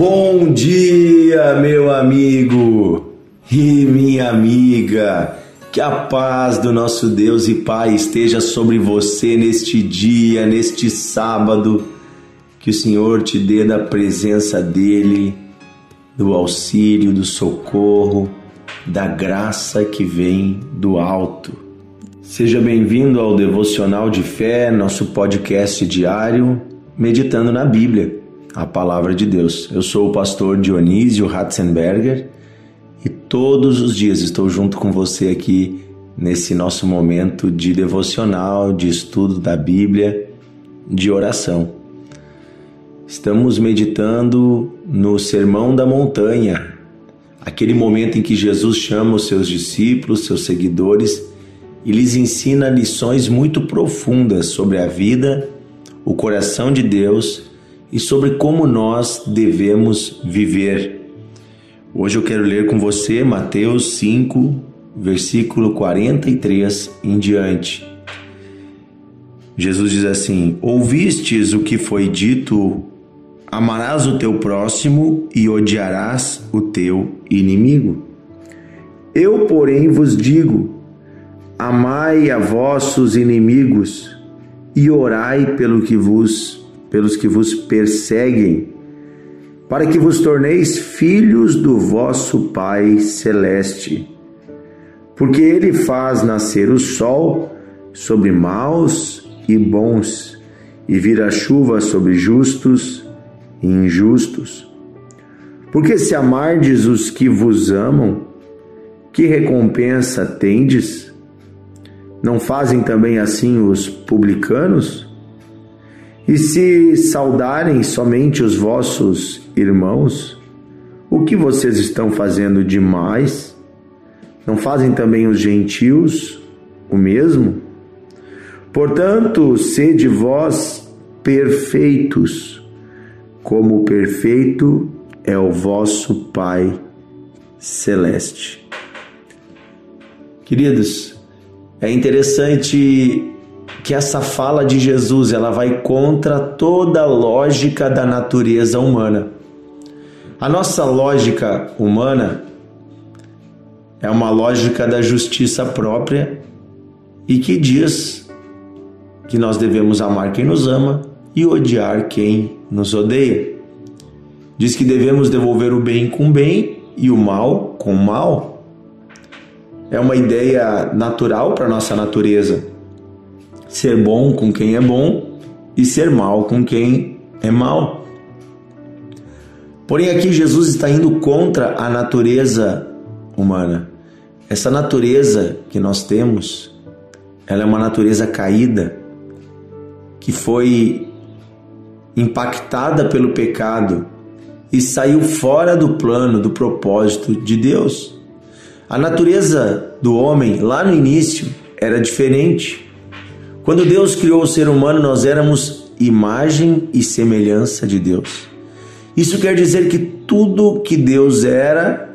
Bom dia, meu amigo e minha amiga. Que a paz do nosso Deus e Pai esteja sobre você neste dia, neste sábado. Que o Senhor te dê da presença dele, do auxílio, do socorro, da graça que vem do alto. Seja bem-vindo ao Devocional de Fé, nosso podcast diário, meditando na Bíblia a palavra de Deus. Eu sou o pastor Dionísio Ratzenberger e todos os dias estou junto com você aqui nesse nosso momento de devocional, de estudo da Bíblia, de oração. Estamos meditando no Sermão da Montanha, aquele momento em que Jesus chama os seus discípulos, seus seguidores e lhes ensina lições muito profundas sobre a vida, o coração de Deus e sobre como nós devemos viver. Hoje eu quero ler com você Mateus 5, versículo 43 em diante. Jesus diz assim: Ouvistes o que foi dito, amarás o teu próximo e odiarás o teu inimigo. Eu, porém, vos digo: amai a vossos inimigos e orai pelo que vos pelos que vos perseguem, para que vos torneis filhos do vosso Pai celeste. Porque ele faz nascer o sol sobre maus e bons, e vira chuva sobre justos e injustos. Porque se amardes os que vos amam, que recompensa tendes? Não fazem também assim os publicanos? E se saudarem somente os vossos irmãos, o que vocês estão fazendo demais? Não fazem também os gentios o mesmo? Portanto, sede vós perfeitos, como perfeito é o vosso Pai celeste. Queridos, é interessante que essa fala de Jesus ela vai contra toda a lógica da natureza humana. A nossa lógica humana é uma lógica da justiça própria e que diz que nós devemos amar quem nos ama e odiar quem nos odeia. Diz que devemos devolver o bem com bem e o mal com mal. É uma ideia natural para nossa natureza ser bom com quem é bom e ser mal com quem é mal. Porém, aqui Jesus está indo contra a natureza humana. Essa natureza que nós temos, ela é uma natureza caída, que foi impactada pelo pecado e saiu fora do plano, do propósito de Deus. A natureza do homem lá no início era diferente. Quando Deus criou o ser humano, nós éramos imagem e semelhança de Deus. Isso quer dizer que tudo que Deus era,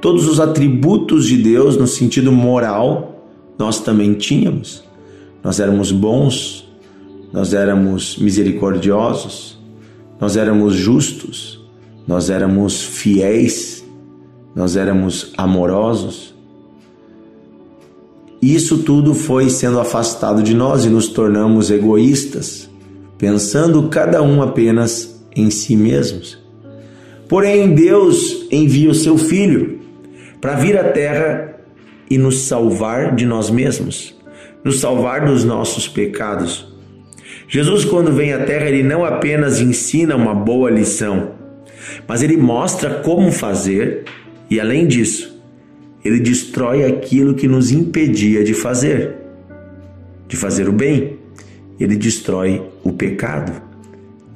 todos os atributos de Deus no sentido moral, nós também tínhamos. Nós éramos bons, nós éramos misericordiosos, nós éramos justos, nós éramos fiéis, nós éramos amorosos, isso tudo foi sendo afastado de nós e nos tornamos egoístas, pensando cada um apenas em si mesmos. Porém, Deus envia o seu Filho para vir à Terra e nos salvar de nós mesmos, nos salvar dos nossos pecados. Jesus, quando vem à Terra, ele não apenas ensina uma boa lição, mas ele mostra como fazer e, além disso, ele destrói aquilo que nos impedia de fazer, de fazer o bem. Ele destrói o pecado.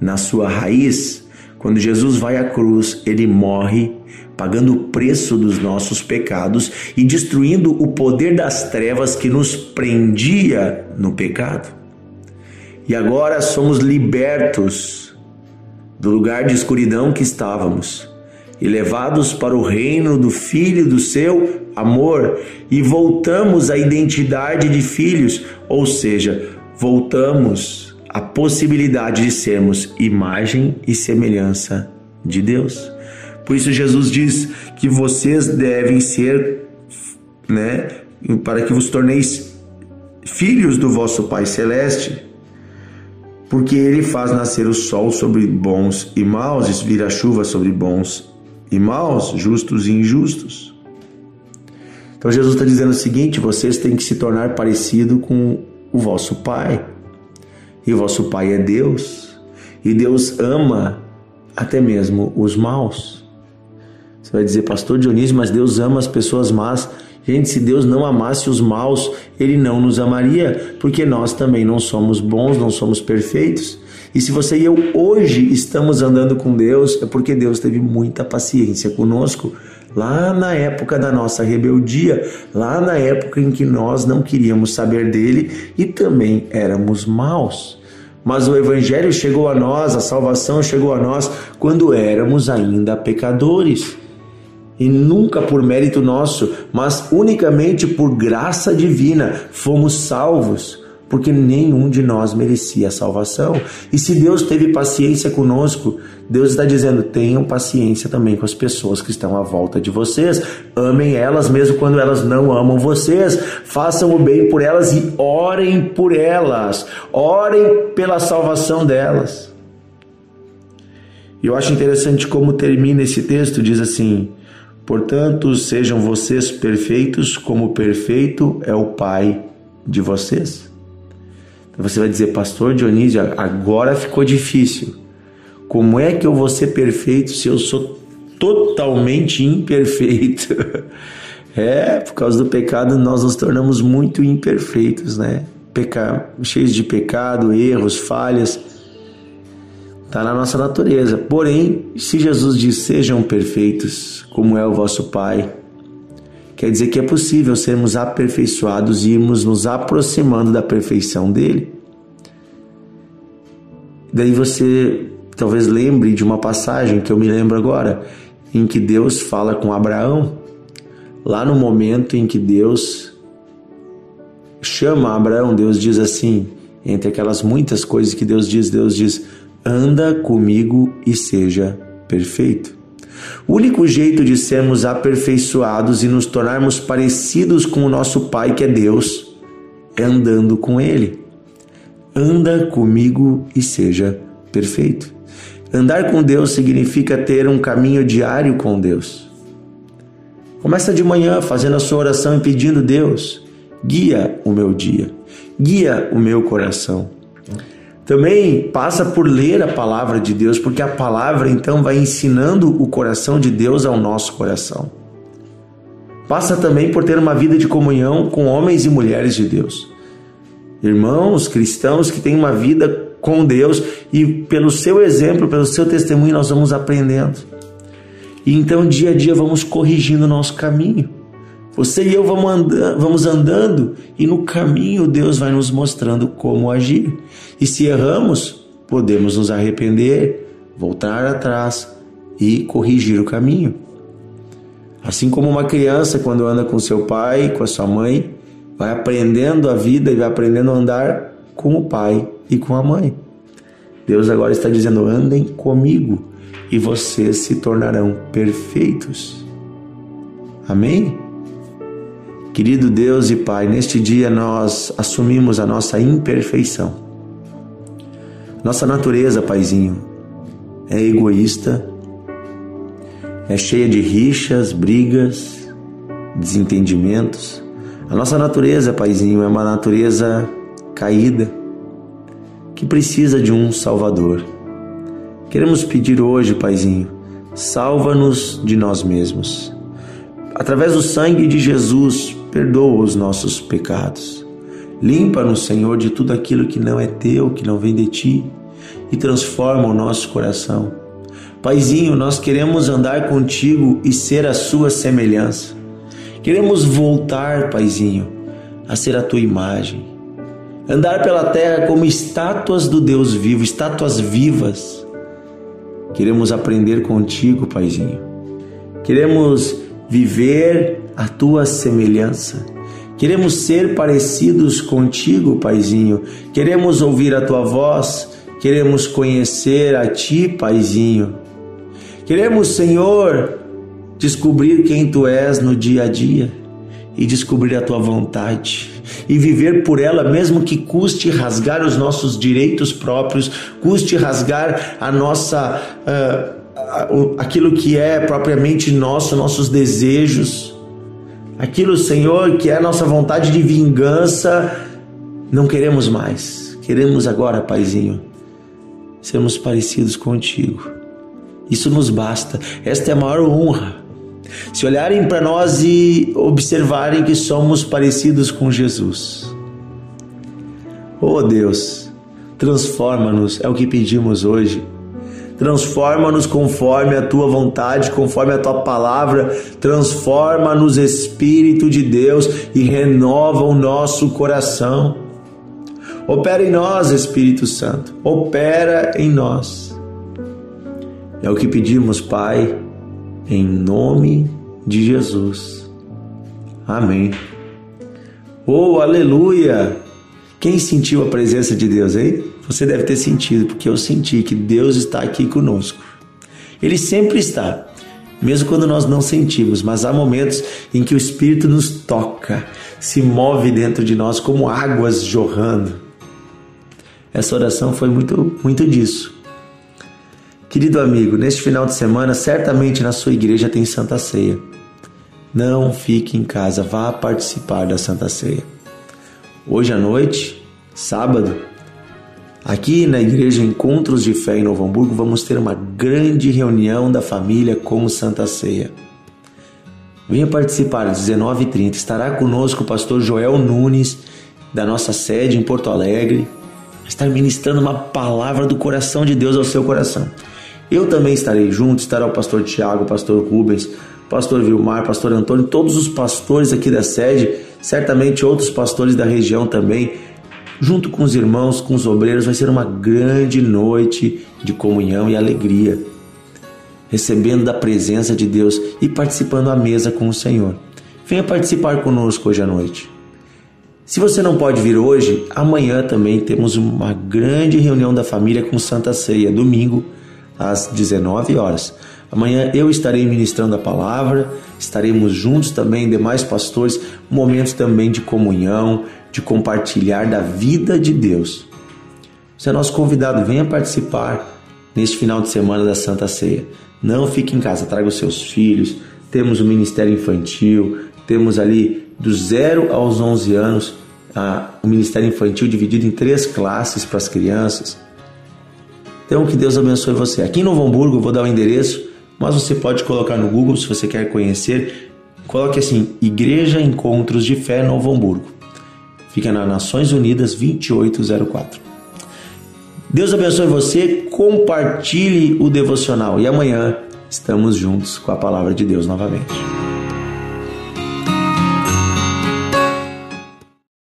Na sua raiz, quando Jesus vai à cruz, ele morre pagando o preço dos nossos pecados e destruindo o poder das trevas que nos prendia no pecado. E agora somos libertos do lugar de escuridão que estávamos e levados para o reino do Filho do seu amor e voltamos à identidade de filhos, ou seja, voltamos à possibilidade de sermos imagem e semelhança de Deus. Por isso Jesus diz que vocês devem ser, né, para que vos torneis filhos do vosso Pai celeste, porque ele faz nascer o sol sobre bons e maus, e vira chuva sobre bons e maus, justos e injustos. Então Jesus está dizendo o seguinte: vocês têm que se tornar parecido com o vosso Pai. E o vosso Pai é Deus. E Deus ama até mesmo os maus. Você vai dizer, Pastor Dionísio, mas Deus ama as pessoas más. Gente, se Deus não amasse os maus, Ele não nos amaria, porque nós também não somos bons, não somos perfeitos. E se você e eu hoje estamos andando com Deus, é porque Deus teve muita paciência conosco lá na época da nossa rebeldia, lá na época em que nós não queríamos saber dele e também éramos maus. Mas o Evangelho chegou a nós, a salvação chegou a nós quando éramos ainda pecadores e nunca por mérito nosso, mas unicamente por graça divina fomos salvos, porque nenhum de nós merecia a salvação. E se Deus teve paciência conosco, Deus está dizendo: tenham paciência também com as pessoas que estão à volta de vocês. Amem elas mesmo quando elas não amam vocês. Façam o bem por elas e orem por elas. Orem pela salvação delas. E eu acho interessante como termina esse texto: diz assim Portanto, sejam vocês perfeitos, como perfeito é o Pai de vocês. Você vai dizer, Pastor Dionísio, agora ficou difícil. Como é que eu vou ser perfeito se eu sou totalmente imperfeito? é, por causa do pecado nós nos tornamos muito imperfeitos, né? Peca... Cheios de pecado, erros, falhas. Está na nossa natureza. Porém, se Jesus diz sejam perfeitos, como é o vosso Pai, quer dizer que é possível sermos aperfeiçoados e irmos nos aproximando da perfeição dele. Daí você talvez lembre de uma passagem que eu me lembro agora, em que Deus fala com Abraão, lá no momento em que Deus chama Abraão, Deus diz assim, entre aquelas muitas coisas que Deus diz, Deus diz: anda comigo e seja perfeito. O único jeito de sermos aperfeiçoados e nos tornarmos parecidos com o nosso Pai, que é Deus, é andando com Ele. Anda comigo e seja perfeito. Andar com Deus significa ter um caminho diário com Deus. Começa de manhã fazendo a sua oração e pedindo Deus, guia o meu dia, guia o meu coração. Também passa por ler a palavra de Deus, porque a palavra então vai ensinando o coração de Deus ao nosso coração. Passa também por ter uma vida de comunhão com homens e mulheres de Deus. Irmãos cristãos que têm uma vida com Deus e pelo seu exemplo, pelo seu testemunho, nós vamos aprendendo. E então, dia a dia, vamos corrigindo o nosso caminho. Você e eu vamos andando, vamos andando e no caminho Deus vai nos mostrando como agir. E se erramos, podemos nos arrepender, voltar atrás e corrigir o caminho. Assim como uma criança, quando anda com seu pai, com a sua mãe, vai aprendendo a vida e vai aprendendo a andar com o pai e com a mãe. Deus agora está dizendo: andem comigo e vocês se tornarão perfeitos. Amém? Querido Deus e Pai, neste dia nós assumimos a nossa imperfeição. Nossa natureza, Paizinho, é egoísta, é cheia de rixas, brigas, desentendimentos. A nossa natureza, Paizinho, é uma natureza caída que precisa de um Salvador. Queremos pedir hoje, Paizinho, salva-nos de nós mesmos. Através do sangue de Jesus, perdoa os nossos pecados. Limpa-nos, Senhor, de tudo aquilo que não é teu, que não vem de ti, e transforma o nosso coração. Paizinho, nós queremos andar contigo e ser a sua semelhança. Queremos voltar, Paizinho, a ser a tua imagem. Andar pela terra como estátuas do Deus vivo, estátuas vivas. Queremos aprender contigo, Paizinho. Queremos viver a tua semelhança. Queremos ser parecidos contigo, Paizinho. Queremos ouvir a tua voz. Queremos conhecer a ti, Paizinho. Queremos, Senhor, descobrir quem tu és no dia a dia e descobrir a tua vontade e viver por ela, mesmo que custe rasgar os nossos direitos próprios, custe rasgar a nossa uh, aquilo que é propriamente nosso, nossos desejos, aquilo, Senhor, que é a nossa vontade de vingança, não queremos mais. Queremos agora, Paizinho, sermos parecidos contigo. Isso nos basta. Esta é a maior honra se olharem para nós e observarem que somos parecidos com Jesus. Oh Deus, transforma-nos, é o que pedimos hoje. Transforma-nos conforme a tua vontade, conforme a tua palavra. Transforma-nos, Espírito de Deus, e renova o nosso coração. Opera em nós, Espírito Santo. Opera em nós. É o que pedimos, Pai em nome de Jesus. Amém. Oh, aleluia! Quem sentiu a presença de Deus, hein? Você deve ter sentido, porque eu senti que Deus está aqui conosco. Ele sempre está, mesmo quando nós não sentimos, mas há momentos em que o Espírito nos toca, se move dentro de nós como águas jorrando. Essa oração foi muito, muito disso. Querido amigo, neste final de semana, certamente na sua igreja tem Santa Ceia. Não fique em casa, vá participar da Santa Ceia. Hoje à noite, sábado, aqui na Igreja Encontros de Fé em Novo Hamburgo, vamos ter uma grande reunião da família com Santa Ceia. Venha participar às 19h30. Estará conosco o pastor Joel Nunes, da nossa sede em Porto Alegre, estar ministrando uma palavra do coração de Deus ao seu coração. Eu também estarei junto, estará o pastor Tiago, o pastor Rubens, o pastor Vilmar, pastor Antônio, todos os pastores aqui da sede, certamente outros pastores da região também, junto com os irmãos, com os obreiros, vai ser uma grande noite de comunhão e alegria, recebendo da presença de Deus e participando à mesa com o Senhor. Venha participar conosco hoje à noite. Se você não pode vir hoje, amanhã também temos uma grande reunião da família com Santa Ceia, domingo, às 19 horas. Amanhã eu estarei ministrando a palavra, estaremos juntos também, demais pastores, momentos também de comunhão, de compartilhar da vida de Deus. Você é nosso convidado, venha participar neste final de semana da Santa Ceia. Não fique em casa, traga os seus filhos. Temos o Ministério Infantil, temos ali do 0 aos 11 anos o Ministério Infantil dividido em três classes para as crianças. Então, que Deus abençoe você. Aqui em Novo Hamburgo, eu vou dar o endereço, mas você pode colocar no Google se você quer conhecer. Coloque assim: Igreja Encontros de Fé Novo Hamburgo. Fica nas Nações Unidas 2804. Deus abençoe você, compartilhe o devocional e amanhã estamos juntos com a palavra de Deus novamente.